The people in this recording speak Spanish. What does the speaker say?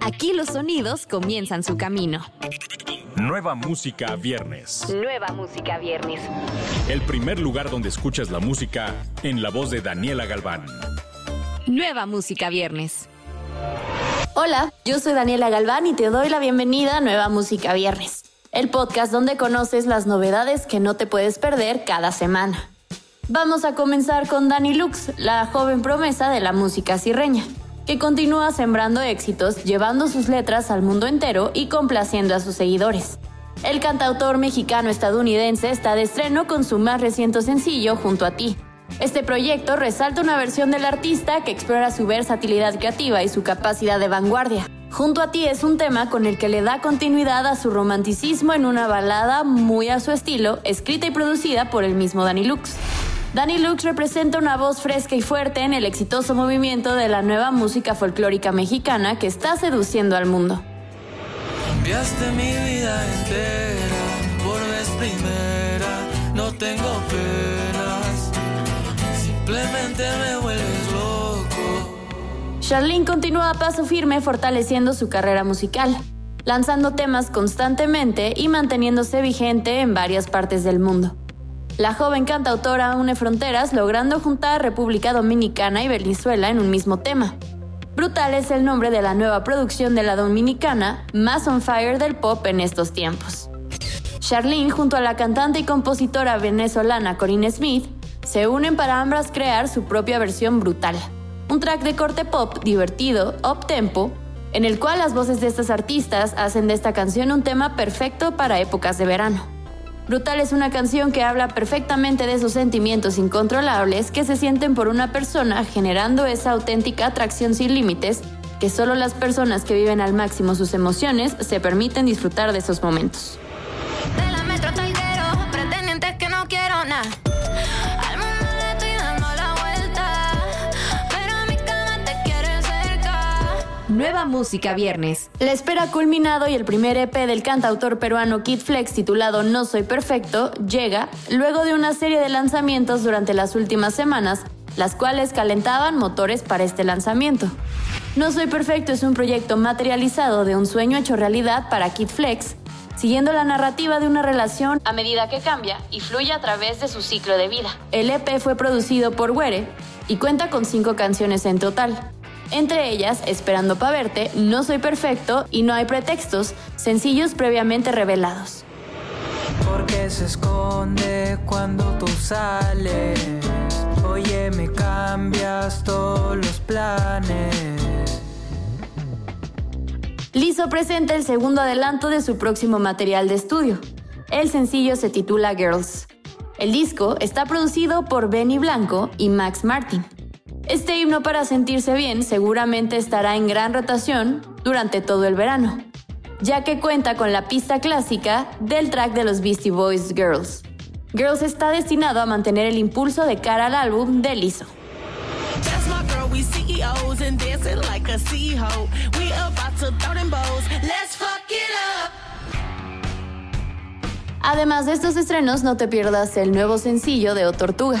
Aquí los sonidos comienzan su camino. Nueva música viernes. Nueva música viernes. El primer lugar donde escuchas la música en la voz de Daniela Galván. Nueva música viernes. Hola, yo soy Daniela Galván y te doy la bienvenida a Nueva Música Viernes, el podcast donde conoces las novedades que no te puedes perder cada semana. Vamos a comenzar con Dani Lux, la joven promesa de la música sirreña que continúa sembrando éxitos, llevando sus letras al mundo entero y complaciendo a sus seguidores. El cantautor mexicano-estadounidense está de estreno con su más reciente sencillo, Junto a ti. Este proyecto resalta una versión del artista que explora su versatilidad creativa y su capacidad de vanguardia. Junto a ti es un tema con el que le da continuidad a su romanticismo en una balada muy a su estilo, escrita y producida por el mismo Danny Lux. Danny Lux representa una voz fresca y fuerte en el exitoso movimiento de la nueva música folclórica mexicana que está seduciendo al mundo. Cambiaste mi vida entera por vez primera, no tengo penas, simplemente me vuelves loco. Charlene continúa a paso firme fortaleciendo su carrera musical, lanzando temas constantemente y manteniéndose vigente en varias partes del mundo. La joven cantautora une fronteras logrando juntar República Dominicana y Venezuela en un mismo tema. Brutal es el nombre de la nueva producción de la dominicana, más on fire del pop en estos tiempos. Charlene junto a la cantante y compositora venezolana Corinne Smith se unen para ambas crear su propia versión brutal, un track de corte pop divertido, up tempo, en el cual las voces de estas artistas hacen de esta canción un tema perfecto para épocas de verano. Brutal es una canción que habla perfectamente de esos sentimientos incontrolables que se sienten por una persona, generando esa auténtica atracción sin límites que solo las personas que viven al máximo sus emociones se permiten disfrutar de esos momentos. que no quiero nada. Nueva Música Viernes. La espera ha culminado y el primer EP del cantautor peruano Kid Flex titulado No Soy Perfecto llega luego de una serie de lanzamientos durante las últimas semanas, las cuales calentaban motores para este lanzamiento. No Soy Perfecto es un proyecto materializado de un sueño hecho realidad para Kid Flex, siguiendo la narrativa de una relación a medida que cambia y fluye a través de su ciclo de vida. El EP fue producido por Were y cuenta con cinco canciones en total. Entre ellas, Esperando pa' verte, No soy perfecto y No hay pretextos, sencillos previamente revelados. Porque se esconde cuando tú sales. Oye, me cambias todos los planes. Lizzo presenta el segundo adelanto de su próximo material de estudio. El sencillo se titula Girls. El disco está producido por Benny Blanco y Max Martin. Este himno para sentirse bien seguramente estará en gran rotación durante todo el verano, ya que cuenta con la pista clásica del track de los Beastie Boys Girls. Girls está destinado a mantener el impulso de cara al álbum de Lizzo. Además de estos estrenos, no te pierdas el nuevo sencillo de O Tortuga,